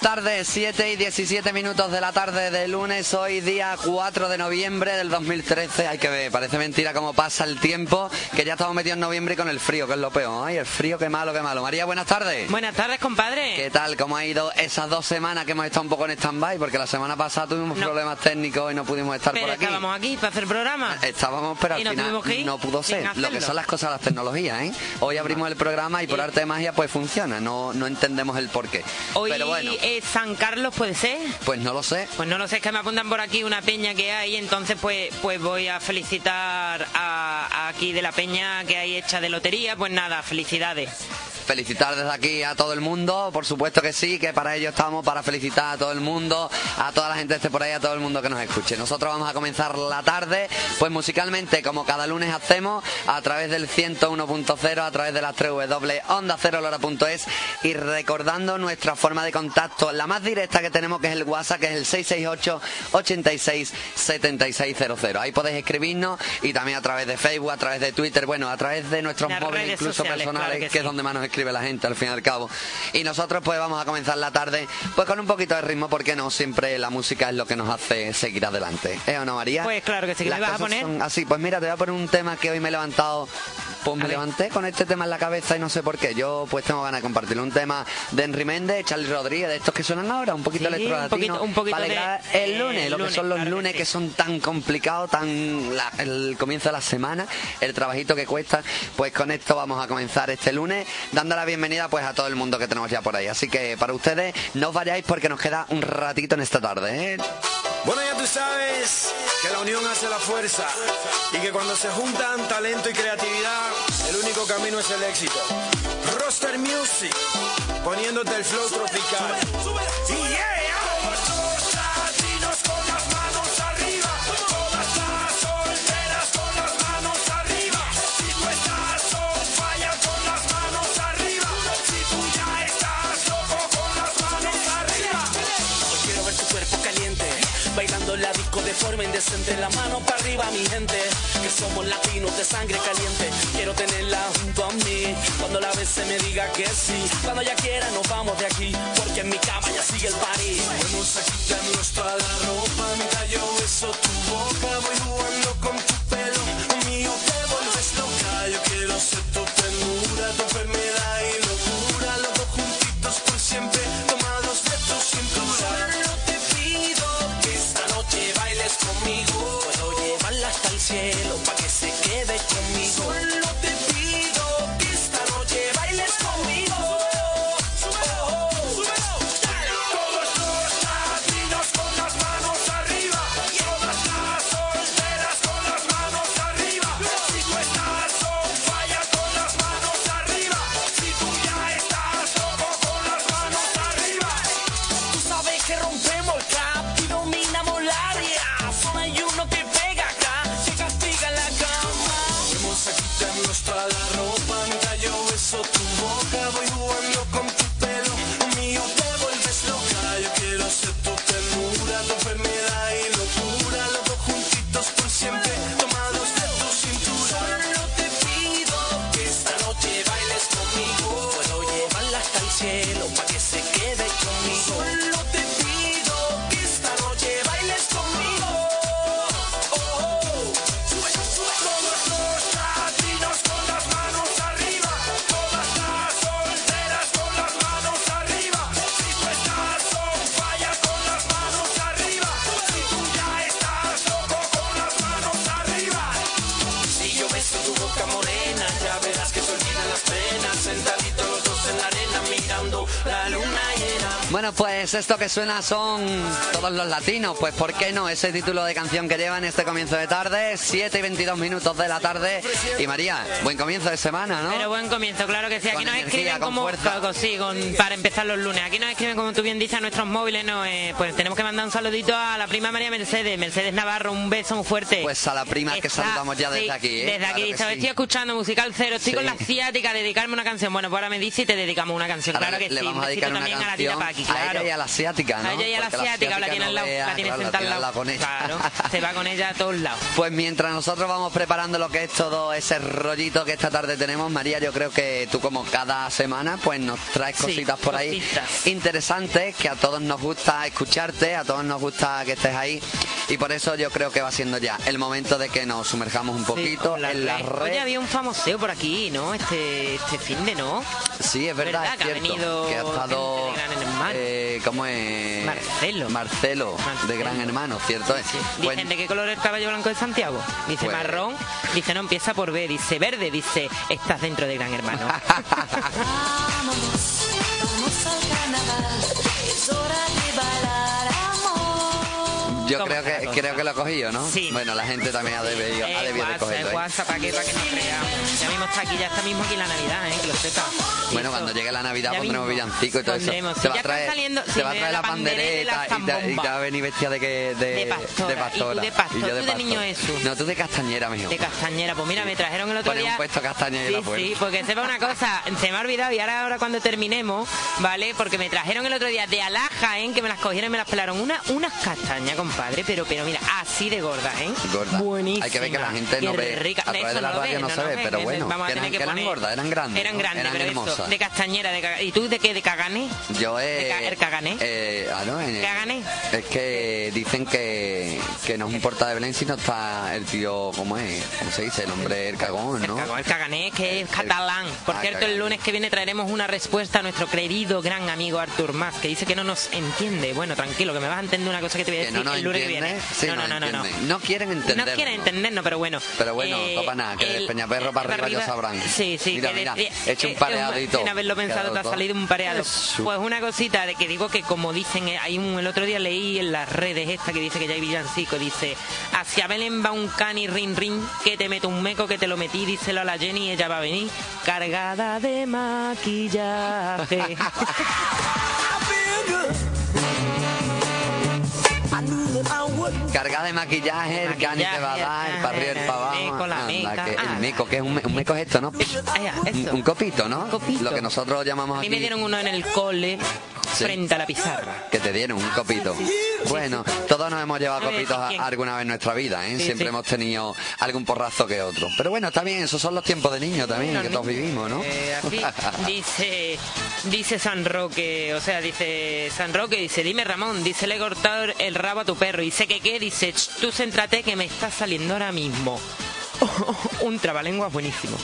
buenas tardes, 7 y 17 minutos de la tarde de lunes, hoy día 4 de noviembre del 2013. Hay que ver, parece mentira cómo pasa el tiempo, que ya estamos metidos en noviembre y con el frío, que es lo peor. Ay, el frío, qué malo, qué malo. María, buenas tardes. Buenas tardes, compadre. ¿Qué tal? ¿Cómo ha ido esas dos semanas que hemos estado un poco en stand-by? Porque la semana pasada tuvimos No. problemas técnicos y no pudimos estar Pero por aquí. estábamos aquí para hacer programa. Estábamos, pero al final que no pudo ser. Lo que son las cosas de las tecnologías, ¿eh? Hoy abrimos el programa y por arte de magia pues funciona. No, no entendemos el porqué. Hoy Pero bueno, San Carlos, ¿puede ser? pues no lo sé. Pues no lo sé, es que me apuntan por aquí una peña que hay, entonces pues pues voy a felicitar a, a aquí de la peña que hay hecha de lotería, pues nada, felicidades. Felicitar desde aquí a todo el mundo, por supuesto que sí, que para ello estamos, para felicitar a todo el mundo, a toda la gente que esté por ahí, a todo el mundo que nos escuche. Nosotros vamos a comenzar la tarde, pues musicalmente, como cada lunes hacemos, a través del 101.0, a través de las 3 W, onda cero lora.es y recordando nuestra forma de contacto, la más directa que tenemos, que es el WhatsApp, que es el 668 86 7600. Ahí podéis escribirnos y también a través de Facebook, a través de Twitter, bueno, a través de nuestros Las móviles incluso sociales, personales, claro que, que sí. es donde más nos escribe la gente al fin y al cabo. Y nosotros pues vamos a comenzar la tarde pues con un poquito de ritmo, porque no siempre la música es lo que nos hace seguir adelante. ¿Eh o no, María? Pues claro que sí, ¿qué Las me vas a poner? así, pues mira, te voy a poner un tema que hoy me he levantado, pues me levanté con este tema en la cabeza y no sé por qué. Yo pues tengo ganas de compartirlo. Un tema de Henry Méndez, Charlie Rodríguez, de estos que suenan ahora, un poquito Sí, electro un poquito- un poquito para de- el eh, lunes, lo que son los claro que lunes sí. que son tan complicados, tan la- el comienzo de la semana, el trabajito que cuesta, pues con esto vamos a comenzar este lunes, dando la bienvenida pues a todo el mundo que tenemos ya por ahí. Así que para ustedes no os vayáis porque nos queda un ratito en esta tarde. ¿eh? Bueno, ya tú sabes que la unión hace la fuerza y que cuando se juntan talento y creatividad, el único camino es el éxito. Roster Music, poniéndote el flow tropical. De forma indecente. La mano para arriba, mi gente, que somos latinos de sangre caliente. Quiero tenerla junto a mí, cuando la vez se me diga que sí. Cuando ya quiera nos vamos de aquí, porque en mi cama ya sigue el party. Vamos a quitarnos toda la ropa Mientras yo beso tu boca Voy jugando esto que suena son todos los latinos, pues ¿por qué no? Ese título de canción que lleva en este comienzo de tarde, 7 y 22 minutos de la tarde. Y María, buen comienzo de semana, ¿no? Pero buen comienzo, claro que sí. Aquí Con nos energía, escriben con como fuerza. con- sí, con- para empezar los lunes. Aquí nos escriben como tú bien dices a nuestros móviles, no, Eh, pues tenemos que mandar un saludito a la prima María Mercedes, Mercedes Navarro, un beso muy fuerte. Pues a la prima que saludamos ya desde sí, aquí, ¿eh? Desde Claro aquí, sí. estoy escuchando musical cero, estoy con la ciática, dedicarme una canción. Bueno, pues ahora me dice y te dedicamos una canción. Ahora claro que le sí, vamos a dedicar una también a la tía canción Paqui. claro. A ella y a la asiática, ¿no? A ella y a la Porque asiática, la no tiene al lado, vea, la tiene claro, sentada tiene al lado. con ella. Claro, se va con ella a todos lados. Pues mientras nosotros vamos preparando lo que es todo ese rollito que esta tarde tenemos, María, yo creo que tú como cada semana pues nos traes Sí, cositas por ahí interesantes que a todos nos gusta escucharte, a todos nos gusta que estés ahí y por eso yo creo que va siendo ya el momento de que nos sumerjamos un poquito Sí, en la red. Oye, había un famoseo por aquí, ¿no? Este, este fin de, ¿no? Sí, es verdad, ¿Verdad es que ha cierto. venido que ha estado. eh, ¿Cómo es? Marcelo. Marcelo, de. Gran Hermano, ¿cierto? Sí. Dicen de qué color es el caballo blanco de Santiago. Dice Pues- marrón, dice no empieza por B, dice verde, dice estás dentro de Gran Hermano. Vámonos, vamos al carnaval. Es hora de bailar amor. Yo ¿Cómo creo que cosa? creo que lo he cogido, ¿no? Sí. Bueno, la gente también ha debido, ha Eh, debido de WhatsApp, cogerlo. ¿eh? WhatsApp, ¿para qué? Para que nos creamos. Ya mismo está aquí, ya está mismo aquí la Navidad, ¿eh? Que lo sepa. Bueno, Eso. cuando llegue la Navidad Ya pondremos mismo. villancico y todo Pondremos. eso. Sí, Te va a traer, saliendo, sí, va a traer la pandereta y y, te, y te va a venir vestida de que de, De pastora. de Y tú pastora. de pastor, Y yo tú de pastor. niño Jesús. No, tú de castañera mejor. De castañera, pues mira, me trajeron el otro Poner un día. puesto castaña sí, la puerta. sí, porque sepa una cosa, se me ha olvidado y ahora, ahora cuando terminemos, ¿vale? Porque me trajeron el otro día de Alaja, ¿eh? Que me las cogieron y me las pelaron. Una, unas castañas, compadre, pero, pero mira, así de gorda, ¿eh? Gorda. Buenísima. Hay que ver que la gente no ve. rica. A través de la lo radio ve, no se ve, pero que bueno, vamos a que tener eran- que eran gordas, eran grandes, Eran ¿no? grandes, Eran pero hermosas. eso, de castañera, de caga- ¿Y tú de qué? ¿De cagané? Yo. ¿De ca- el cagané? Eh, ah, no, en- ¿Qué gané? Es que dicen que, que no es un porta de Belén, sino está el tío, ¿cómo es? ¿Cómo se dice? El hombre, el cagón, ¿no? El cagón, el cagané, que es catalán. Por Ah, cierto, cagané. el lunes que viene traeremos una respuesta a nuestro querido gran amigo Artur Mas, que dice que no nos entiende. Bueno, tranquilo, que me vas a entender una cosa que te voy a Que decir no el lunes que entiende. viene. Sí, no, no, no, no, no. quieren entendernos. No quieren entendernos, pero bueno. Pero bueno, Eh, no para nada, que de el- Peñaperro para arriba ya sabrán. Sí, sí. Mira, que de- mira, he hecho un eh, pareado y todo. Sin haberlo pensado, te ha salido un pareado. Eso. Pues una cosita de que digo que como dicen, eh, hay un, el otro día leí en las redes esta que dice que ya hay villancico, dice, hacia Belén va un cani rin rin, que te meto un meco que te lo metí, díselo a la Jenny, ella va a venir cargada de maquillaje. Cargada de maquillaje, el cani te va a dar, el para arriba, el para abajo. la meca, que el ala. meco, que es un, un meco es esto, ¿no? Ay, Un, copito, ¿no? Copito. Lo que nosotros llamamos A mí aquí. me dieron uno en el cole Sí. frente a la pizarra. Que te dieron un copito. Bueno, todos nos hemos llevado copitos alguna vez en nuestra vida, ¿eh? Sí, Siempre sí. hemos tenido algún porrazo que otro. Pero bueno, está bien, esos son los tiempos de niño también, que todos vivimos, ¿no? Eh, aquí dice, dice San Roque, o sea, dice San Roque, dice, dime Ramón, dice, le he cortado el rabo a tu perro. Y sé que qué, dice, "Ch, tú céntrate que me está saliendo ahora mismo. Un trabalenguas buenísimo.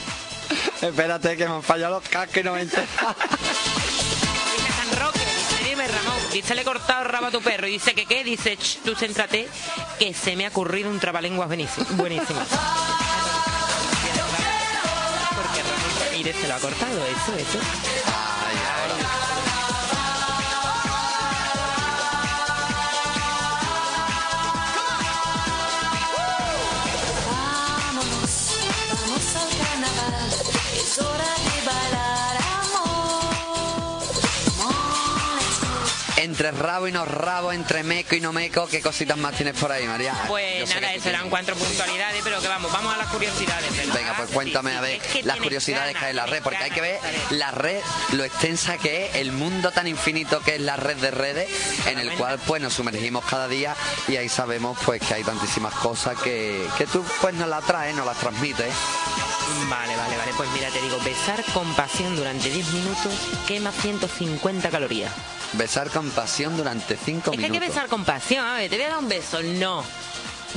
Espérate, que me han fallado los cascos y no me dice, le he cortado el rabo tu perro. Y dice que qué, dice, "Ch, tú céntrate que se me ha ocurrido un trabalenguas buenísimo. buenísimo. Porque Ramón Ramírez se lo ha cortado, eso, eso. Entre rabo y no rabo, entre meco y no meco, ¿qué cositas más tienes por ahí, María? Pues nada, eso eran cuatro puntualidades, pero que vamos, vamos a las curiosidades. ¿verdad? Venga, pues cuéntame Sí, a ver es que las curiosidades que hay en la red, porque hay que ver la red, lo extensa que es, el mundo tan infinito que es la red de redes, en el cual pues nos sumergimos cada día y ahí sabemos pues que hay tantísimas cosas que, que tú pues nos las traes, nos las transmites. Vale, vale, vale. Pues mira, te digo, besar con pasión durante 10 minutos quema 150 calorías. Besar con pasión durante cinco Es que hay minutos. que besar con pasión, a ver, te voy a dar un beso, no.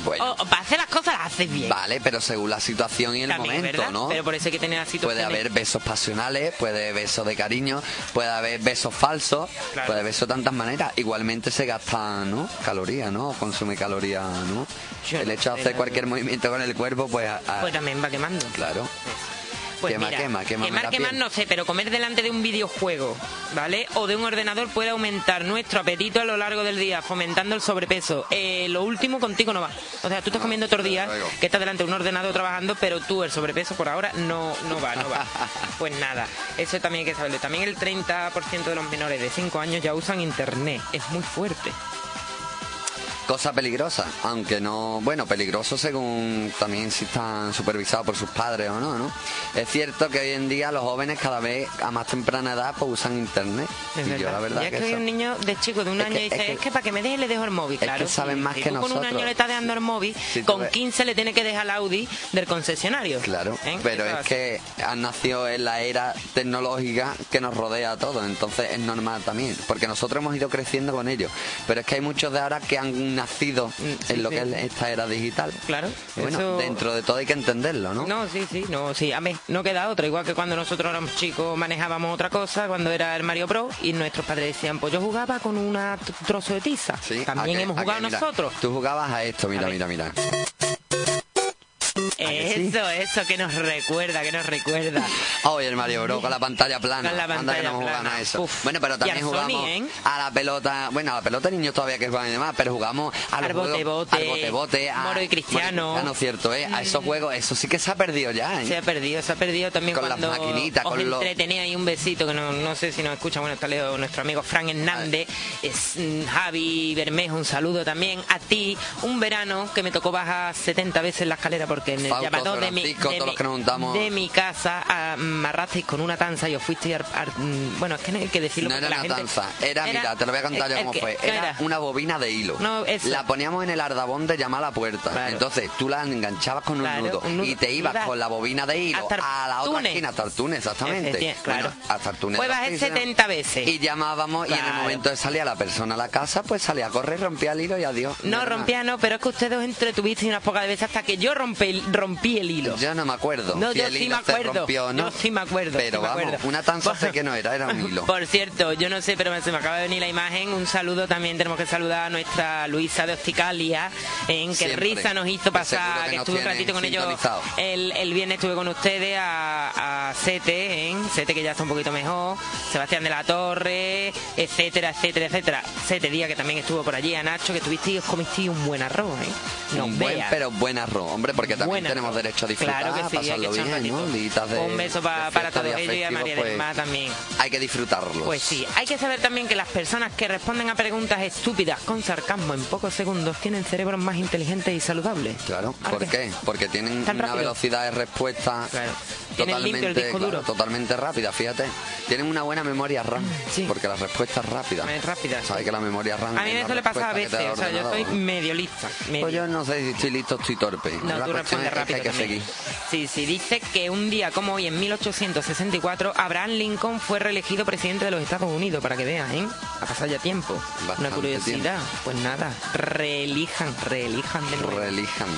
Bueno, O, para hacer las cosas las haces bien. vale, pero según la situación y el También, momento, ¿verdad? ¿no? Pero por eso hay que tener las Puede haber besos pasionales, puede haber besos de cariño, puede haber besos falsos, Claro. puede haber besos de tantas maneras. Igualmente se gastan, ¿no? Calorías, ¿no? Consume calorías, ¿no? Yo el hecho de hacer la cualquier movimiento con el cuerpo, pues... a- a- Pues también va quemando. claro. Pues Quema, mira, quema, quema quemar, quemar no sé, pero comer delante de un videojuego, ¿vale? O de un ordenador puede aumentar nuestro apetito a lo largo del día, fomentando el sobrepeso. Eh, lo último contigo no va. O sea, tú estás comiendo otros días, que estás delante de un ordenador trabajando, pero tú el sobrepeso por ahora no, no va, no va. Pues nada, eso también hay que saberlo. También el 30% de los menores de 5 años ya usan internet. Es muy fuerte. Cosa peligrosa, aunque no, bueno, peligroso según también si están supervisados por sus padres o no, ¿no? Es cierto que hoy en día los jóvenes cada vez a más temprana edad pues usan internet. Es y yo la verdad Y es que que eso- un niño de chico de un Es año que- dice, es es que- para que me deje le dejo el móvil, es que claro. saben más si que tú con un nosotros. año le estás dejando el móvil, Si con ves- 15 le tiene que dejar el Audi del concesionario. Claro, ¿Eh? pero es que han nacido en la era tecnológica que nos rodea a todos, entonces es normal también, porque nosotros hemos ido creciendo con ellos, pero es que hay muchos de ahora que han nacido Mm, sí, en lo sí. que es esta era digital. Claro, bueno, eso- dentro de todo hay que entenderlo, ¿no? No, sí, sí, no, sí, a mí no queda otra. Igual que cuando nosotros éramos chicos manejábamos otra cosa, cuando era el Mario Pro, y nuestros padres decían, pues yo jugaba con un trozo de tiza. Sí, También hemos jugado Mira, nosotros. Tú jugabas a esto, mira, A mira, mira. Sí? Eso, eso que nos recuerda, que nos recuerda. Hoy el Mario Bro con la pantalla plana. Con la Anda que pantalla no jugamos plana. a eso. Uf. Bueno, pero Y también Sony, jugamos ¿eh? a la pelota. Bueno, a la pelota niños todavía que juegan y demás, pero jugamos Al bote, bote, al bote bote, a Moro y Cristiano. Moro y cierto, ¿eh? A esos juegos, eso sí que se ha perdido ya, ¿eh? Se ha perdido, se ha perdido también Con las cuando maquinitas, os con los- entretenía ahí un besito que no, no sé si nos escucha, bueno, está Leo, nuestro amigo Fran Hernández, es mm, Javi Bermejo, un saludo también a ti, un verano que me tocó bajar 70 veces la escalera porque llamado de mi, Francisco, de, todos mi, los que nos juntamos. de mi casa ah, me arrasteis con una tanza y os fuisteis al- al- mm, bueno, es que no hay que decirlo No era la una gente- tanza, era, mira, te lo voy a contar el- yo cómo que- fue. ¿qué Era, una bobina de hilo. No. La poníamos en el ardabón de llamar a la puerta. Claro. Entonces tú la enganchabas con un, nudo, un nudo. y te ibas con la bobina de hilo hasta a la otra túnel. esquina, hasta el túnel, exactamente. Claro. Bueno, hasta el túnel. Pues de los bajé pisos, 70 veces. Y llamábamos y en el momento de salir a la persona a la casa, pues salía a correr, rompía el hilo y adiós. No, rompía no, pero es que ustedes entretuvisteis unas pocas veces hasta que yo rompí, rompí el hilo. Yo no me acuerdo. No, si yo el sí hilo me se acuerdo. rompió no. Yo sí me acuerdo. Pero sí me vamos, acuerdo. una tanza sé que no era, era un hilo. Por cierto, yo no sé, pero se me acaba de venir la imagen. Un saludo también tenemos que saludar a nuestra Luisa de Hosticalia, en que Siempre. risa nos hizo pasar, que estuve un ratito con ellos. El, el viernes estuve con ustedes a, a Sete, en Sete que ya está un poquito mejor, Sebastián de la Torre, etcétera, etcétera, etcétera. Sete día que también estuvo por allí, a Nacho, que tuvisteis y os comisteis un buen arroz, ¿eh? No un buen, veas. pero buen arroz, hombre, porque también tenemos derecho a disfrutar, Claro que sí, hay que pasarlo echar un beso pa- para todos ellos y a María del pues, Mar también. Hay que disfrutarlos. Pues sí, hay que saber también que las personas que responden a preguntas estúpidas con sarcasmo en pocos segundos tienen cerebros más inteligentes y saludables. Claro, ¿A ¿por qué? qué? Porque tienen una rápido. velocidad de respuesta Claro. Totalmente, claro, totalmente rápida, fíjate. Tienen una buena memoria RAM, Sí. porque la respuesta es rápida. Es rápida, Sabes sí. que la memoria RAM A mí es me la suele pasar a veces, da o sea, yo ordenador. medio lista. medio. Pues yo no sé si estoy listo o estoy torpe. No, la tú cuestión respondes es que rápido hay que seguir. Sí, sí, dice que un día como hoy, en 1864, Abraham Lincoln fue reelegido presidente de los Estados Unidos, para que veas, ¿eh? Ha pasado ya tiempo. Bastante Una curiosidad. Pues nada, reelijan, reelijan de nuevo. Reelijan.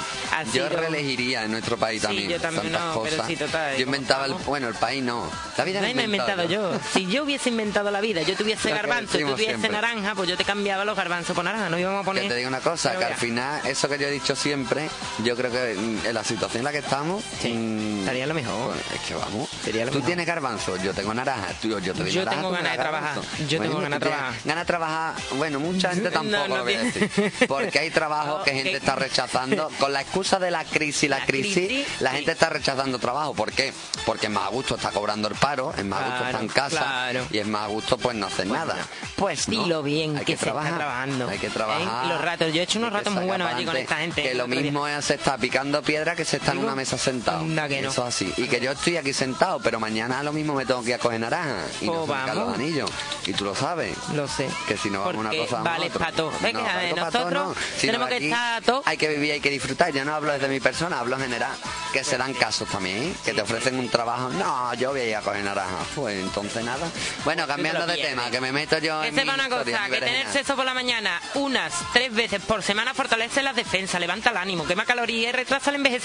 Yo reelegiría en nuestro país Sí, también. yo también tantas no, pero cosas. sí, total, Yo ¿cómo inventaba el. Bueno, el país no. La vida No, la he inventado yo. Si yo hubiese inventado la vida, yo tuviese garbanzo y tuviese siempre. naranja, pues yo te cambiaba los garbanzos por naranja. No íbamos a poner. Que te digo una cosa, que al final, eso que yo he dicho siempre, yo creo que mm, en la situación en la que estamos, Sí, mm, estaría lo mejor. pues, es que vamos. Sería lo tú mejor. tienes garbanzo, yo tengo naranja, tú, yo te Yo naranja, tengo ganas de trabajar. garbanzo. Yo tengo ganas de trabajar. Ganas de trabajar, bueno, mucha gente tampoco no lo voy a decir. Porque hay trabajo No, que gente que- está rechazando, con la excusa de la crisis, la, La crisis, crisis, la sí. gente está rechazando trabajo. ¿Por qué? Porque es más a gusto está cobrando el paro, es más a gusto está en casa claro. y es más a gusto pues no hacer nada. Pues Dilo bien hay que, que, se trabajar, está trabajando. Hay que ¿eh? trabajar. Los ratos. Yo he hecho unos ratos muy buenos allí con esta gente. Que lo mismo es se está picando piedra que se está en una mesa sentado. que no. Eso es así. Y que yo estoy aquí sentado, pero mañana lo mismo me tengo que ir a coger naranja y no se me caen los anillos. Y tú lo sabes. Lo sé. Que si no vamos a una Porque cosa vale para todo. Ves que No, a ver, algo para todo nosotros no. Si no, tenemos que estar a todo. Hay que vivir, hay que disfrutar. Yo no hablo desde mi persona, hablo en general. Que se dan casos también, ¿eh? que te ofrecen un trabajo. No, yo voy a ir a coger naranja. Pues entonces nada. Bueno, cambiando de tema, que me meto yo en mi sepa una cosa, que tener sexo por la mañana unas tres veces por semana fortalece las defensas, levanta el ánimo, quema calorías y retrasa el envejecimiento.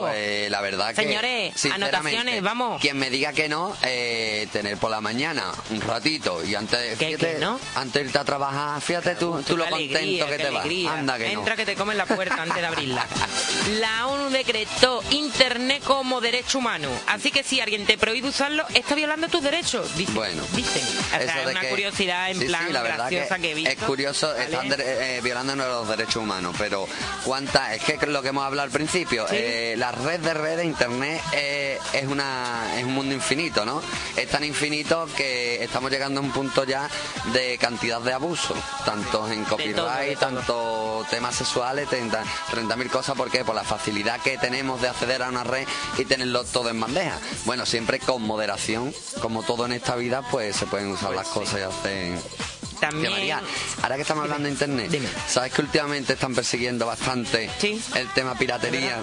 Pues la verdad que. Señores, anotaciones, vamos. Quien me diga que no, eh, tener por la mañana un ratito y antes. ¿Qué, fíjate, que no? Antes de irte a trabajar, fíjate tú, tú lo contento que te vas. Anda que Entra no. que te comen la puerta antes de abrirla. La ONU decretó Internet como derecho humano. Así que si alguien te prohíbe usarlo, está violando tus derechos. Dicen. Bueno. Dicen. O sea, Eso es una que- curiosidad en sí, plan sí, la verdad graciosa que que, he visto. Es curioso, ¿vale? están de- eh, violando los derechos humanos, pero cuánta es que lo que hemos hablado al principio, Sí. Eh, la red de redes, internet, eh, es una es un mundo infinito, ¿no? Es tan infinito que estamos llegando a un punto ya de cantidad de abusos, tanto en copyright, todo, de todo. tanto temas sexuales, 30 30.000 cosas, ¿por qué? Por la facilidad que tenemos de acceder a una red y tenerlo todo en bandeja. Bueno, siempre con moderación, como todo en esta vida, pues se pueden usar las cosas y hacer... También. María, ahora que estamos hablando de internet, Dime. ¿sabes que últimamente están persiguiendo bastante Sí. el tema piratería?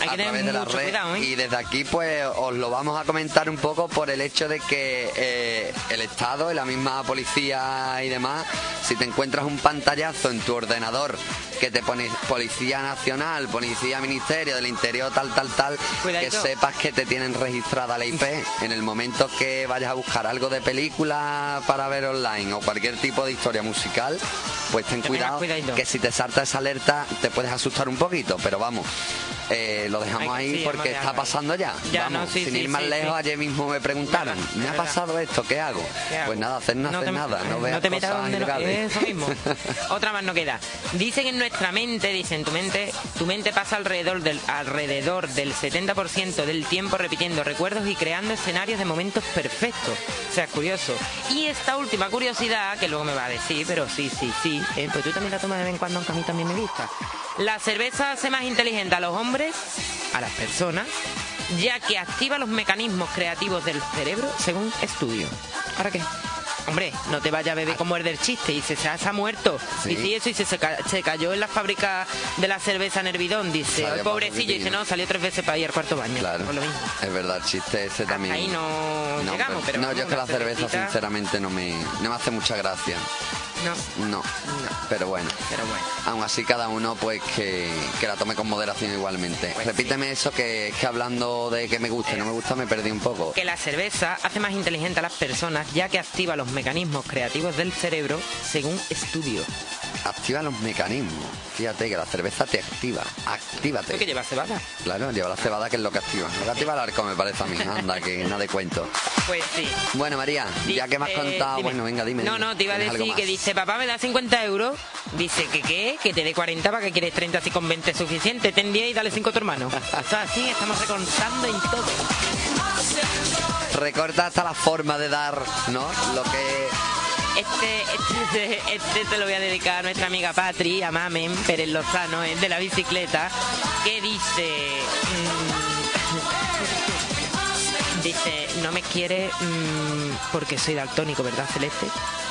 Hay a través de la red cuidado, ¿eh? y desde aquí pues os lo vamos a comentar un poco por el hecho de que eh, el Estado y la misma policía y demás si te encuentras un pantallazo en tu ordenador que te pone Policía Nacional, Policía Ministerio del Interior, tal, tal, tal, Cuidadito. que sepas que te tienen registrada la IP. En el momento que vayas a buscar algo de película para ver online o cualquier tipo de historia musical, pues ten cuidado cuidadito. que si te salta esa alerta te puedes asustar un poquito, pero vamos. Eh, lo dejamos ahí sí, porque está pasando ya. Ya, Vamos, no, sí, sin sí, ir más lejos, ayer mismo me preguntaron, Verdad, me ha verdad. pasado esto, ¿qué hago? ¿Qué hago? Pues nada, hacer no, hacer te, nada, no veas te metas donde no, eso mismo. Otra más no queda. Dicen en nuestra mente, dicen tu mente, tu mente pasa alrededor del alrededor del 70% del tiempo repitiendo recuerdos y creando escenarios de momentos perfectos. O sea, es curioso. Y esta última curiosidad, que luego me va a decir, pero sí, sí, sí, eh, pues tú también la tomas de vez en cuando, aunque a mí también me gusta. La cerveza hace más inteligente a los hombres, a las personas, ya que activa los mecanismos creativos del cerebro según estudio. ¿Ahora qué? Hombre, no te vayas a beber como el del chiste y se, se ha, muerto. Sí. Dice eso y se, se, ca- se cayó en la fábrica de la cerveza en Hervidón. Dice, "Ay, pobrecillo. Y dice, no, salió tres veces para ir al cuarto baño. Claro, Por lo mismo. es verdad, el chiste ese también. ahí no llegamos, pero No, yo es que la cerveza cervecita- sinceramente no me, no me hace mucha gracia. No, No, pero bueno. pero bueno. Aún así cada uno pues que, que la tome con moderación igualmente. Pues Repíteme eso que es que hablando de que me gusta y no me gusta me perdí un poco. Que la cerveza hace más inteligente a las personas ya que activa los mecanismos creativos del cerebro según estudio. Activa los mecanismos. Fíjate que la cerveza te activa. Actívate. ¿Tú que lleva cebada? Claro, lleva la cebada que es lo que activa. Lo que activa el arco me parece a mí. Anda, que nada de cuento. Pues sí. Bueno, María, ya que me has contado, dime. bueno, venga, dime. No, dime. no, te iba a ¿Tienes algo decir que más? dice, papá me da 50 euros. Dice que qué, que te dé 40, para que quieres 30 si con 20 es suficiente. Ten 10 y dale 5 a tu hermano. O sea, así estamos recontando en todo. Recorta hasta la forma de dar, ¿no? Lo que... Este, este, este te lo voy a dedicar a nuestra amiga Patri, a Mamen Pérez Lozano, es de la bicicleta, que dice... mm, dice, no me quiere mm, porque soy daltónico, ¿verdad, Celeste?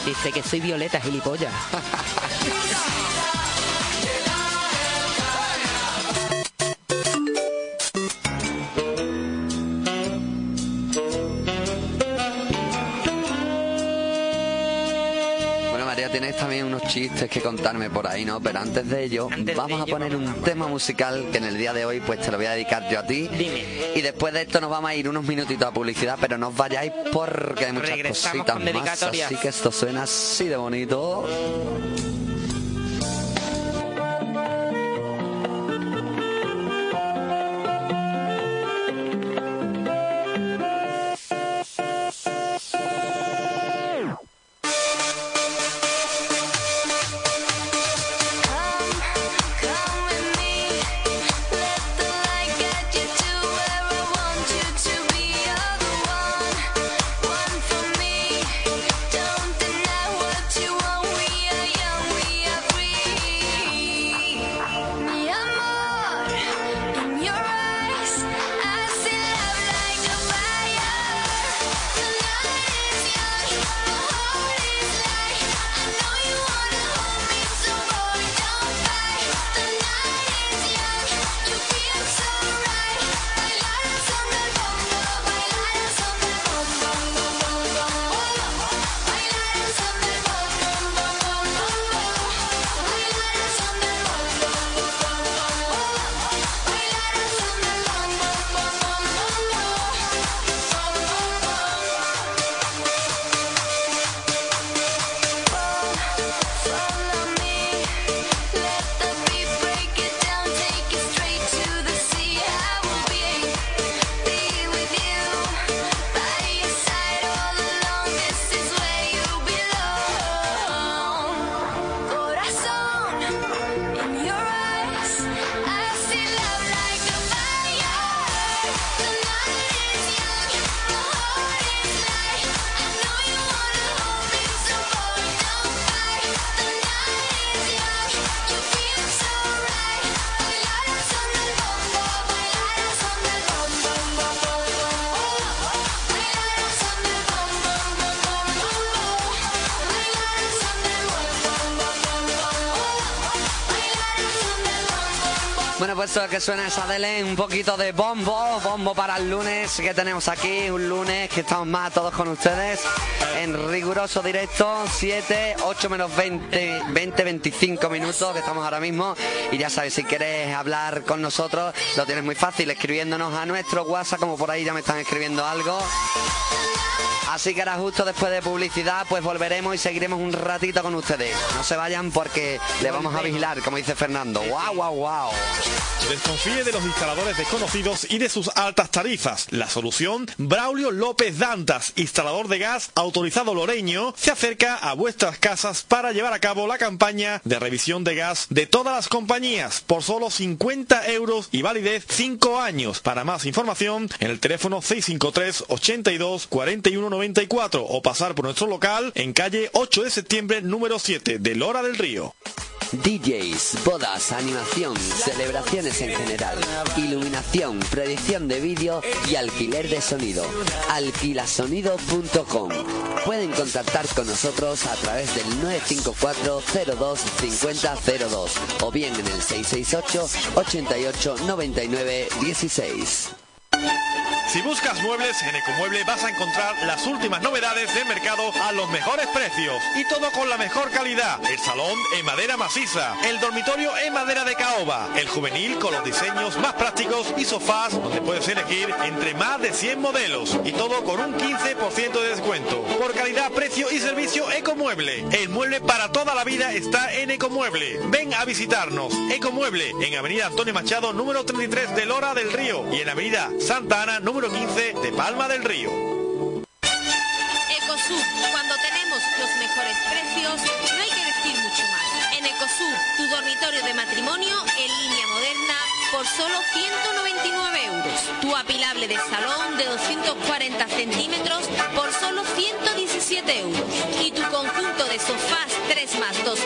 Dice que soy violeta, gilipollas. también unos chistes que contarme por ahí, ¿no? Pero antes de ello, Antes de vamos a poner un tema musical que en el día de hoy pues te lo voy a dedicar yo a ti. Dime. Y después de esto nos vamos a ir unos minutitos a publicidad, pero no os vayáis porque hay muchas Regresamos cositas más. Así que esto suena así de bonito. Que suena es Adele, un poquito de bombo, bombo para el lunes que tenemos aquí, un lunes que estamos más todos con ustedes en riguroso directo, 7, 8 menos 20, 20, 25 minutos que estamos ahora mismo y ya sabes, si quieres hablar con nosotros lo tienes muy fácil escribiéndonos a nuestro WhatsApp, como por ahí ya me están escribiendo algo. Así que ahora justo después de publicidad pues volveremos y seguiremos un ratito con ustedes. No se vayan porque le vamos a vigilar, como dice Fernando. ¡Wow, wow, wow! Desconfíe de los instaladores desconocidos y de sus altas tarifas. La solución, Braulio López Dantas, instalador de gas autorizado loreño, se acerca a vuestras casas para llevar a cabo la campaña de revisión de gas de todas las compañías por solo 50 euros y validez 5 años. Para más información, en el teléfono 653 82 41 94 o pasar por nuestro local en calle 8 de septiembre número 7 de Lora del Río. DJs, bodas, animación, celebraciones en general, iluminación, predicción de vídeo y alquiler de sonido. Alquilasonido.com. Pueden contactar con nosotros a través del 954 02 5002 o bien en el 668 88 99 16. Si buscas muebles, en Ecomueble vas a encontrar las últimas novedades del mercado a los mejores precios y todo con la mejor calidad. El salón en madera maciza, el dormitorio en madera de caoba, el juvenil con los diseños más prácticos y sofás donde puedes elegir entre más de 100 modelos y todo con un 15% de descuento. Por calidad, precio y servicio Ecomueble. El mueble para toda la vida está en Ecomueble. Ven a visitarnos. Ecomueble en Avenida Antonio Machado número 33 de Lora del Río y en Avenida Santa Ana número 15 de Palma del Río. Ecosur, cuando tenemos los mejores precios, no hay que decir mucho más. En Ecosur, tu dormitorio de matrimonio en línea moderna por solo 199 euros. Tu apilable de salón de 240 centímetros por solo 117 euros. Y tu conjunto de sofás 3 más 2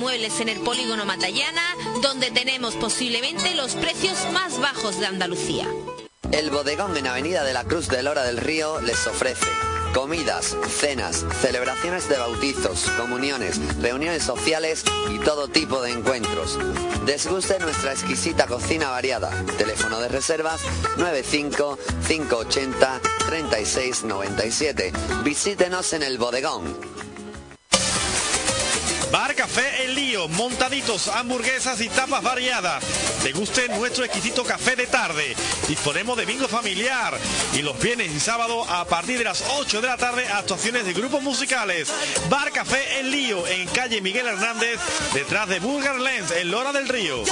muebles en el polígono Matallana, donde tenemos posiblemente los precios más bajos de Andalucía. El bodegón en Avenida de la Cruz de Lora del Río les ofrece comidas, cenas, celebraciones de bautizos, comuniones, reuniones sociales y todo tipo de encuentros. Desguste nuestra exquisita cocina variada. Teléfono de reservas 95 580 36 97. Visítenos en el bodegón. Bar Café El Lío, montaditos, hamburguesas y tapas variadas. Deguste nuestro exquisito café de tarde. Disponemos de bingo familiar. Y los viernes y sábados a partir de las 8 de la tarde actuaciones de grupos musicales. Bar Café El Lío en calle Miguel Hernández, detrás de Bulgar Lens, en Lora del Río.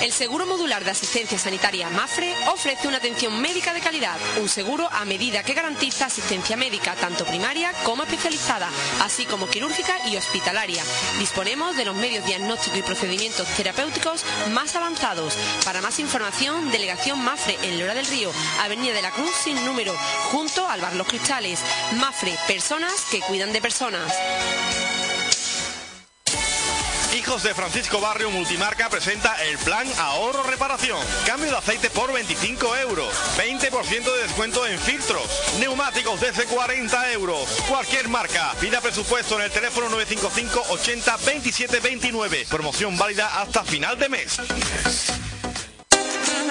El Seguro Modular de Asistencia Sanitaria MAFRE ofrece una atención médica de calidad, un seguro a medida que garantiza asistencia médica tanto primaria como especializada, así como quirúrgica y hospitalaria. Disponemos de los medios diagnósticos y procedimientos terapéuticos más avanzados. Para más información, Delegación MAFRE en Lora del Río, Avenida de la Cruz sin número, junto al Bar Los Cristales. MAFRE, personas que cuidan de personas. Hijos de Francisco Barrio Multimarca presenta el plan ahorro reparación. Cambio de aceite por 25 euros. 20% de descuento en filtros. Neumáticos desde 40 euros. Cualquier marca. Pida presupuesto en el teléfono 955 80 27 29. Promoción válida hasta final de mes.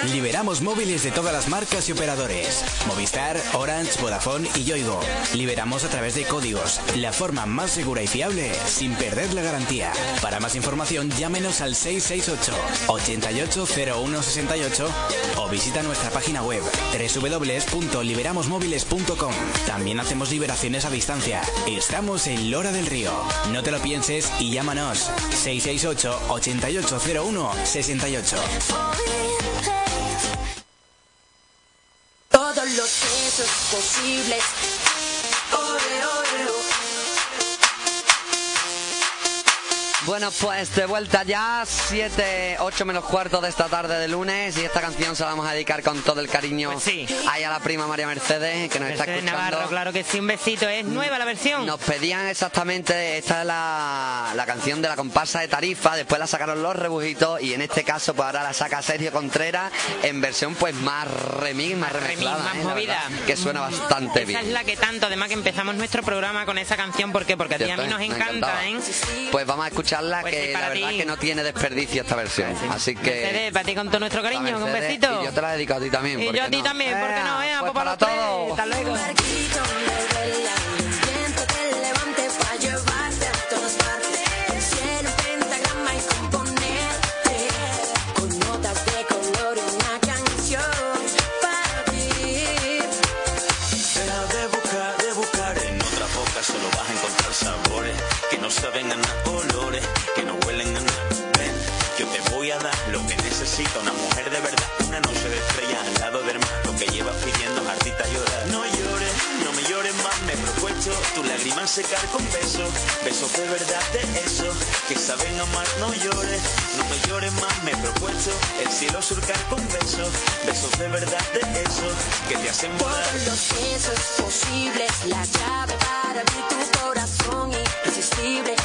Liberamos móviles de todas las marcas y operadores. Movistar, Orange, Vodafone y Yoigo. Liberamos a través de códigos, la forma más segura y fiable sin perder la garantía. Para más información, llámenos al 668 880168 o visita nuestra página web www.liberamosmóviles.com. También hacemos liberaciones a distancia. Estamos en Lora del Río. No te lo pienses y llámanos 668 8801 68. Posibles. Bueno, pues de vuelta ya, 7, 8 menos cuarto de esta tarde de lunes y esta canción se la vamos a dedicar con todo el cariño Pues sí. ahí a la prima María Mercedes que nos está Mercedes escuchando. Navarro, claro que sí, un besito. Es nueva la versión. Nos pedían exactamente, esta es la, la canción de la comparsa de Tarifa, después la sacaron los rebujitos y en este caso pues ahora la saca Sergio Contreras en versión pues más remix, más remezclada, más ¿eh? Movida. verdad, que suena bastante Esa es bien. la que tanto, además que empezamos nuestro programa con esa canción, ¿por qué? Porque a ti a mí nos ¿eh? Me encanta. ¿eh? Pues vamos a escucharla Pues que sí, la verdad ti. que no tiene desperdicio esta versión. Así que Mercedes, para ti con todo nuestro cariño, un Mercedes, besito. Y yo te la dedico a ti también. Y ¿por yo a ti no? también, ¿por qué no? Pues pues para para todos. Hasta luego. Secar con besos, besos de verdad de esos que saben amar. No llores, no me llores más, me he propuesto el cielo surcar con besos, besos de verdad de esos que te hacen volar. Todos los besos posibles, la llave para abrir tu corazón irresistible.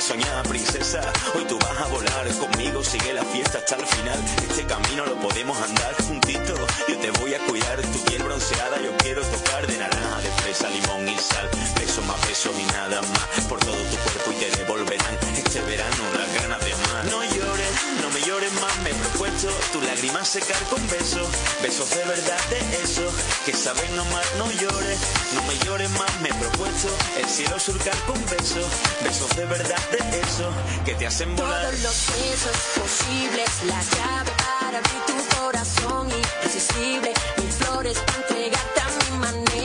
Hacerte soñar, princesa. Hoy tú vas a volar conmigo, sigue la fiesta hasta el final. Este camino lo podemos andar juntito. Yo te voy a cuidar, tu piel bronceada, yo quiero tocar de naranja, de fresa, limón y sal. Beso más besos y nada más por todo tu cuerpo y te devolverán este verano las ganas de amar. No llores, no me llores más, me he propuesto tu lágrima secar con besos, besos de verdad de esos que saben amar. No llores, no me llores más, me he propuesto el cielo surcar con besos, besos de verdad de esos que te hacen volar. Todos los besos posibles, la llave para abrir tu corazón irresistible. Mil flores para entregarte a mi manera.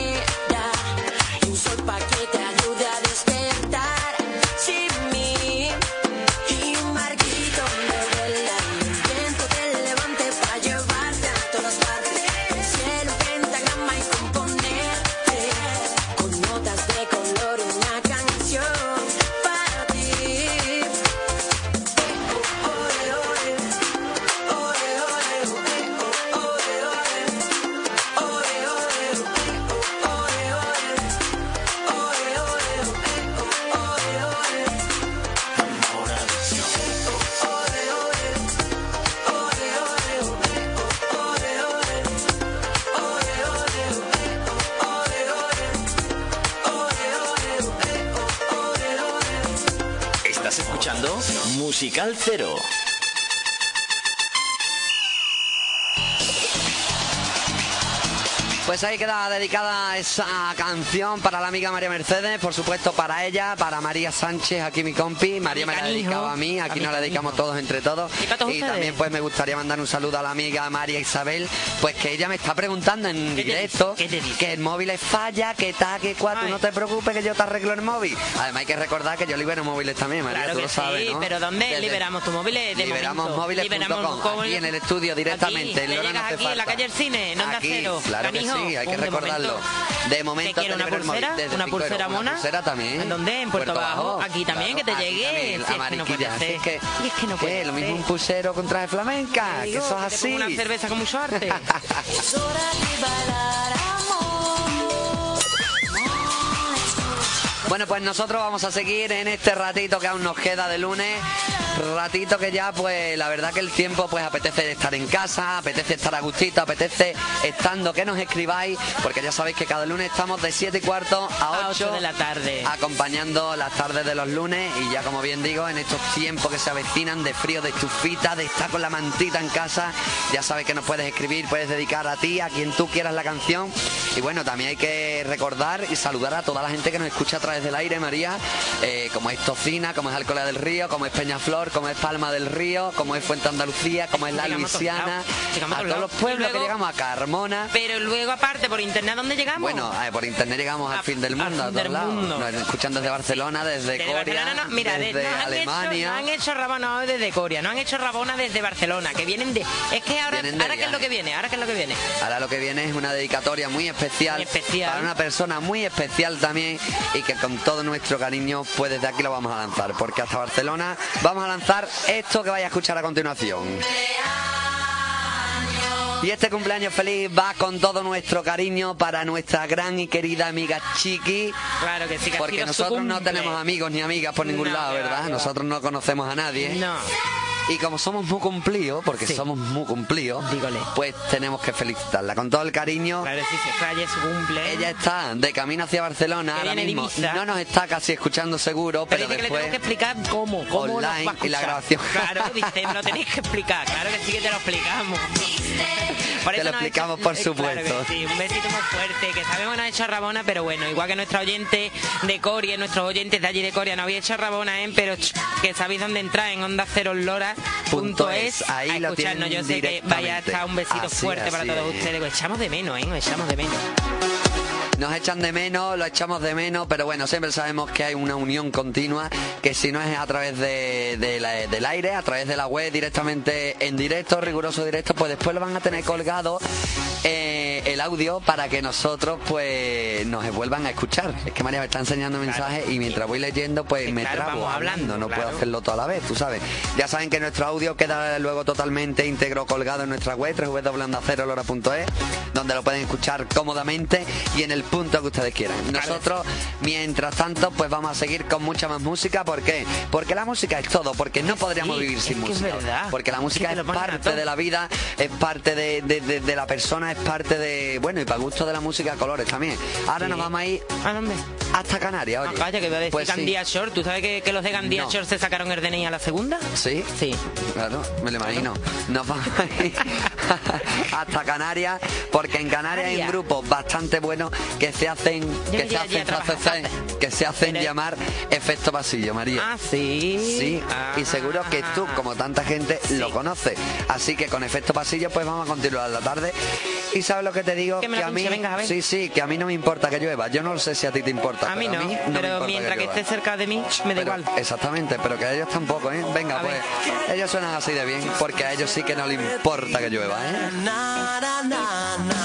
Musical Cero. Pues ahí queda dedicada esa canción para la amiga María Mercedes, por supuesto para ella, para María Sánchez, aquí mi compi. María me la dedicado a mí, A aquí mi nos la dedicamos canijo. todos entre todos. Y todos también pues me gustaría mandar un saludo a la amiga María Isabel, pues que ella me está preguntando en ¿Qué te directo que el móvil es falla, que tal, que Ay. no te preocupes que yo te arreglo el móvil. Además hay que recordar que yo libero móviles también, María, Claro tú lo sabes, sí, ¿no? pero ¿dónde Desde- liberamos tus móviles? De Liberamos móviles.com, aquí en el estudio directamente, Aquí, en aquí en la calle El Cine, en Onda Aquí, Cero. claro que Canijo, sí, hay que recordarlo. De momento ¿Te una pulsera? ¿Una pulsera Una mona? pulsera también. ¿En dónde? ¿En Puerto Bajo? Aquí también, que te llegue. Si es que no puede ser. es que, Lo mismo un pulsero con traje flamenca, que te así. una cerveza con mucho arte. Bueno, pues nosotros vamos a seguir en este ratito que aún nos queda de lunes. Ratito que ya, pues la verdad que el tiempo, pues apetece estar en casa, apetece estar a gustito, apetece estando que nos escribáis, porque ya sabéis que cada lunes estamos de 7 y cuarto a A 8 ocho de la tarde. acompañando las tardes de los lunes y ya como bien digo, en estos tiempos que se avecinan de frío, de estufita, de estar con la mantita en casa, ya sabes que nos puedes escribir, puedes dedicar a ti, a quien tú quieras la canción Y bueno, también hay que recordar y saludar a toda la gente que nos escucha a través del aire, María, eh, como es Tocina, como es Alcolea del Río, como es Peñaflor, como es Palma del Río, como es Fuente Andalucía, como es La Llegamos Luisiana, a a todos los pueblos que llegamos a Carmona. Pero luego, aparte, por internet, ¿a dónde llegamos? Bueno, eh, por internet llegamos al fin del mundo, a todos lados. Nos escuchan desde Barcelona, desde, Desde Corea, Barcelona, no, mira, de- desde Alemania. Han hecho Rabona desde Corea, nos han hecho Rabona desde Barcelona, que vienen de... Es que ahora, ahora ¿qué es lo que viene? ¿Ahora qué es lo que viene? Ahora lo que viene es una dedicatoria muy especial, Muy especial. para una persona muy especial también y que con todo nuestro cariño pues desde aquí lo vamos a lanzar porque hasta Barcelona vamos a lanzar esto que vaya a escuchar a continuación. Y este cumpleaños feliz va con todo nuestro cariño para nuestra gran y querida amiga Chiqui. Claro que sí, que Porque nosotros no tenemos amigos ni amigas por ningún No, lado, ¿verdad? Nosotros no conocemos a nadie. No. Y como somos muy cumplidos, porque Sí. somos muy cumplidos, Dígole. pues tenemos que felicitarla con todo el cariño. Claro, sí, sí, fue ayer su cumple. Ella está de camino hacia Barcelona ahora mismo. No nos está casi escuchando seguro, Pero pero, dice que le después tengo que explicar cómo, cómo online va a y la grabación. Claro, dice, me lo tenéis que explicar. Claro que sí que te lo explicamos. Por Te lo explicamos, hecho- por eh, supuesto. claro que sí, un besito muy fuerte, que sabemos que nos ha hecho Rabona, pero bueno, igual que nuestro oyente de Coria, nuestros oyentes de allí de Coria no había hecho Rabona, ¿eh? pero que sabéis dónde entrar en onda cero Punto es ahí a lo escucharnos. Yo sé que vaya a estar un besito Así, fuerte para todos es. ustedes. Os echamos de menos, ¿eh? Os echamos de menos. Nos echan de menos, lo echamos de menos, pero bueno, siempre sabemos que hay una unión continua, que si no es a través de, del aire, a través de la web, directamente en directo, riguroso directo, pues después lo van a tener colgado eh, el audio para que nosotros pues nos vuelvan a escuchar. Es que María me está enseñando mensajes y mientras voy leyendo pues me claro, trabo hablando, no puedo hacerlo toda la vez, tú sabes. Ya saben que nuestro audio queda luego totalmente íntegro colgado en nuestra web, www.ondacerolora.es, donde lo pueden escuchar cómodamente y en el punto que ustedes quieran. Nosotros, mientras tanto, pues vamos a seguir con mucha más música. ¿Por qué? Porque la música es todo, porque no podríamos sí, vivir sin es música. verdad. Porque la música es, parte de la vida, es parte de, de- de- de la persona, es parte de. Bueno, y para gusto de la música, colores también. Ahora Sí. nos vamos a ir ¿A dónde? hasta Canarias, Ah, oye. calla, que voy a decir Pues sí. Gandía Shore. ¿Tú sabes que, que los de Gandía No. Shore se sacaron el DNI a la segunda? ¿Sí? Sí. Claro, me lo imagino. Nos vamos a ir hasta Canarias, porque en Canarias hay un grupo bastante bueno que se hacen, que se hacen, que se hacen llamar efecto pasillo, María. Ah, sí. Sí, y Ah. seguro que tú, como tanta gente, lo conoces. Así que con efecto pasillo, pues vamos a continuar la tarde. Y sabes lo que te digo, Que me que a mí, pinche, venga, a ver. sí, sí, que a mí no me importa que llueva. Yo no sé si a ti te importa. A mí no, a mí pero mientras que, llueva. esté cerca de mí, me da Pero- igual. Exactamente, pero que a ellos tampoco, ¿eh? Venga, A pues ver. ellos suenan así de bien, porque a ellos sí que no les importa que llueva, ¿eh? Na, na, na, na. Na,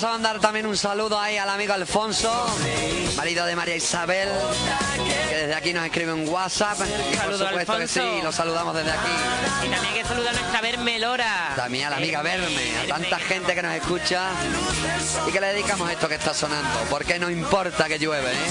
vamos a mandar también un saludo ahí al amigo Alfonso, marido de María Isabel, que desde aquí nos escribe un WhatsApp. Y por supuesto que sí, lo saludamos desde aquí. Y también hay que saludar a nuestra Vermelora. También a la amiga Verme, a tanta gente que nos escucha y que le dedicamos esto que está sonando, porque no importa que llueve, ¿eh?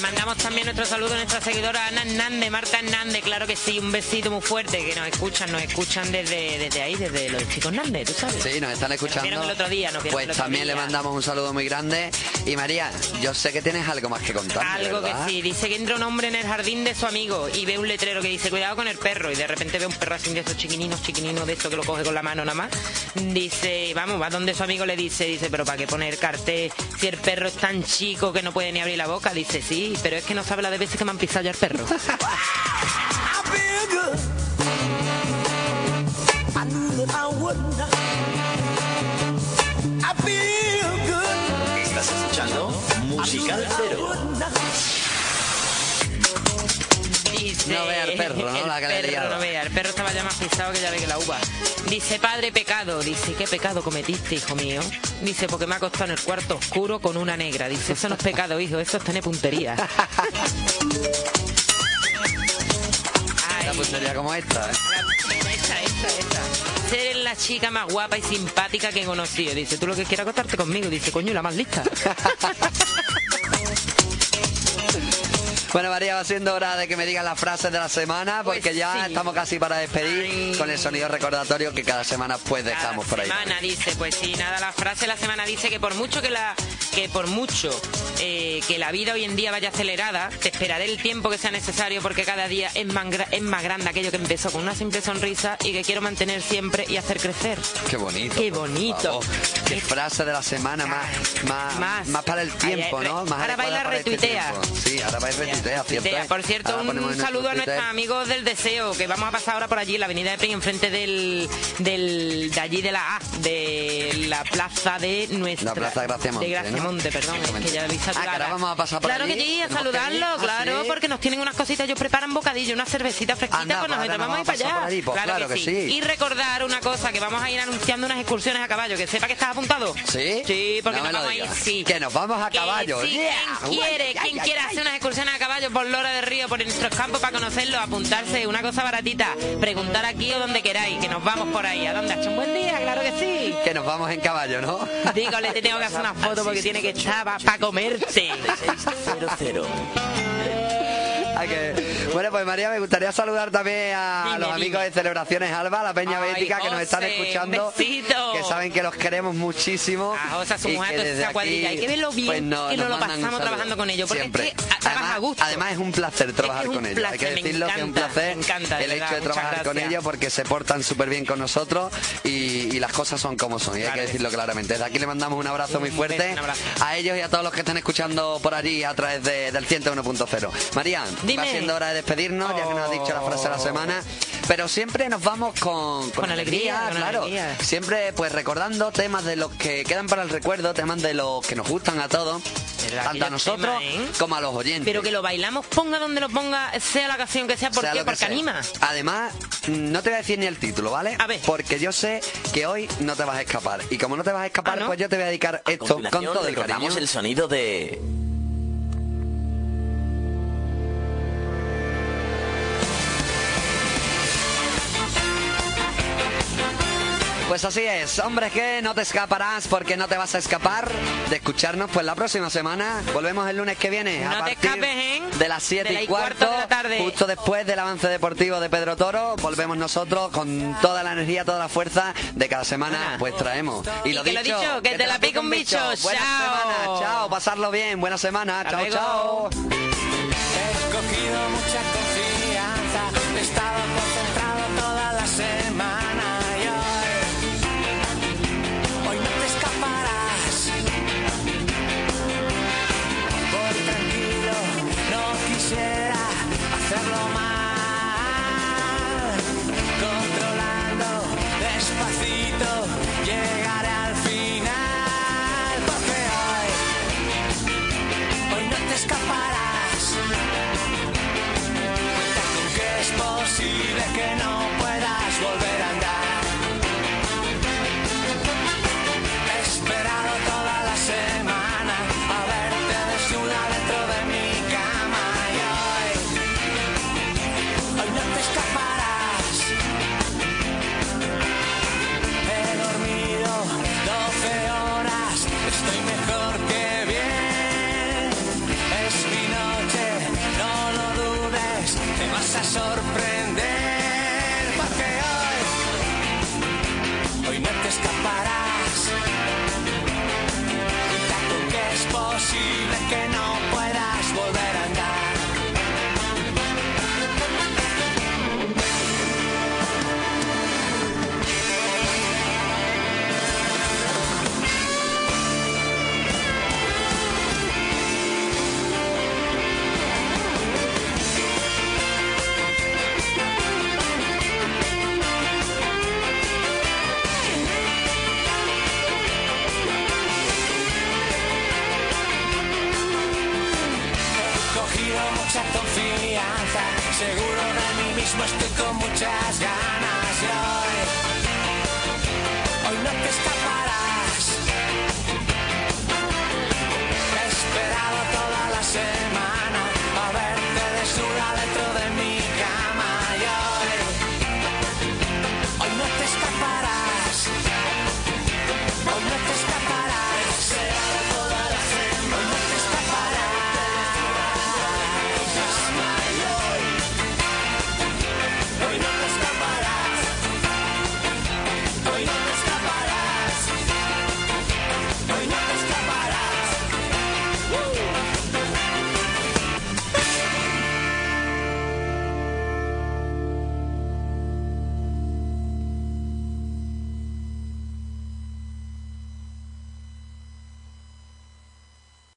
Mandamos también nuestro saludo a nuestra seguidora Ana Hernández, Marta Hernández, claro que sí, un besito muy fuerte, que nos escuchan, nos escuchan desde, desde ahí, desde los chicos Hernández, tú sabes. Sí, nos están escuchando. Nos el otro día, nos Pues el otro también día. le mandamos un saludo muy grande. Y María, yo sé que tienes algo más que contar. Algo que sí, dice que entra un hombre en el jardín de su amigo y ve un letrero que dice cuidado con el perro y de repente ve un perro así de esos chiquininos, chiquininos de esto que lo coge con la mano nada más. Dice, vamos, va donde su amigo le dice, dice, pero ¿para qué poner cartel si el perro es tan chico que no puede ni abrir la boca? Dice, sí, pero es que no sabe la de veces que me han pisado ya el perro. Estás escuchando Musical Cero. Dice, No vea el perro, ¿no? el La que perro, no vea, el perro estaba ya más pisado que ya ve que la uva. Dice, padre pecado. Dice, ¿qué pecado cometiste, hijo mío? Dice, porque me ha acostado en el cuarto oscuro con una negra. Dice, eso no es pecado, hijo, eso es tener puntería. Una puntería como esta, ¿eh? Esta, esta, esta. Ser la chica más guapa y simpática que he conocido. Dice, tú lo que quieras acostarte conmigo. Dice, coño, la más lista. Bueno, María, va siendo hora de que me digas las frases de la semana, porque Pues ya sí. estamos casi para despedir con el sonido recordatorio que cada semana pues dejamos por ahí. semana dice, pues sí, nada, la frase de la semana dice que por mucho que la que por mucho eh, que la vida hoy en día vaya acelerada, te esperaré el tiempo que sea necesario porque cada día es más, es más grande aquello que empezó con una simple sonrisa y que quiero mantener siempre y hacer crecer. Qué bonito. Qué bonito. Qué frase de la semana más, más, Más. más para el tiempo, Ay, ¿no? re- Más ahora adecuada baila para este retuitea. tiempo. Sí, ahora va Tea, Por cierto, un saludo a nuestros amigos del Deseo, que vamos a pasar ahora por allí, la avenida de Pring, enfrente del, del, de allí de la A, de la plaza de nuestra... La plaza Graciamonte, De Graciamonte, ¿no? perdón, es que ya saturada. Ah, ahora vamos a pasar por Claro allí. que sí, a saludarlo, Ah, claro, porque nos tienen unas cositas, ellos preparan bocadillo, una cervecita fresquita, Anda, pues pues nosotros vamos a ir nos para allá. allí, pues claro que sí. Y recordar una cosa, que vamos a ir anunciando unas excursiones a caballo, que sepa que estás apuntado. ¿Sí? Sí, porque No nos vamos a ir, sí. Que nos vamos a caballo. quien quiere, quien quiera hacer unas excursiones a caballo por Lora de Río, por nuestros campos para conocerlo, apuntarse, una cosa baratita, preguntar aquí o donde queráis, que nos vamos por ahí. ¿A dónde ha hecho un buen día? Claro que sí. Que nos vamos en caballo, ¿no? Dígale, te tengo que hacer una foto porque tiene que estar para comerse. 00. Ay, que- Bueno, pues María, me gustaría saludar también a Dime, los dime. amigos de Celebraciones Alba, la Peña Ay, Bética, que nos están escuchando. besito. Que saben que los queremos muchísimo. A José, a su y mujer, esa cuadrilla. Hay que verlo bien pues, no- que nos no lo pasamos trabajando con ellos, porque Siempre. es que además, a gusto. además es un placer trabajar es un con ellos. Hay que decirlo que es un placer encanta, el verdad, hecho de trabajar con ellos porque se portan súper bien con nosotros y, y las cosas son como son. Y hay Claro que que decirlo claramente. Desde aquí le mandamos un abrazo muy fuerte abrazo. a ellos y a todos los que están escuchando por allí a través de- del 101.0. María, Dime. va siendo hora de despedirnos, ya que nos has dicho la frase de la semana. Pero siempre nos vamos con, Con alegría, con claro. alegría. Siempre pues recordando temas de los que quedan para el recuerdo, temas de los que nos gustan a todos, tanto a nosotros temas, ¿eh? como a los oyentes. Pero que lo bailamos, ponga donde lo ponga, sea la canción que sea, ¿por Sea qué? lo que Porque sea. anima. Además, mm, no te voy a decir ni el título, ¿vale? A ver. Porque yo sé que hoy no te vas a escapar. Y como no te vas a escapar, Ah, ¿no? pues yo te voy a dedicar A esto con todo el cariño. el sonido de Pues así es, hombre, que no te escaparás porque no te vas a escapar de escucharnos pues la próxima semana. Volvemos el lunes que viene a No te escapes, ¿eh? de las 7 De la y y cuarto cuarto, de la tarde. justo después del avance deportivo de Pedro Toro. Volvemos nosotros con toda la energía, toda la fuerza de cada semana, pues traemos. Y que lo dicho, que te la pique un bicho. Buena Chao. semana, chao, pasarlo bien, buena semana, Hasta chao, luego. chao.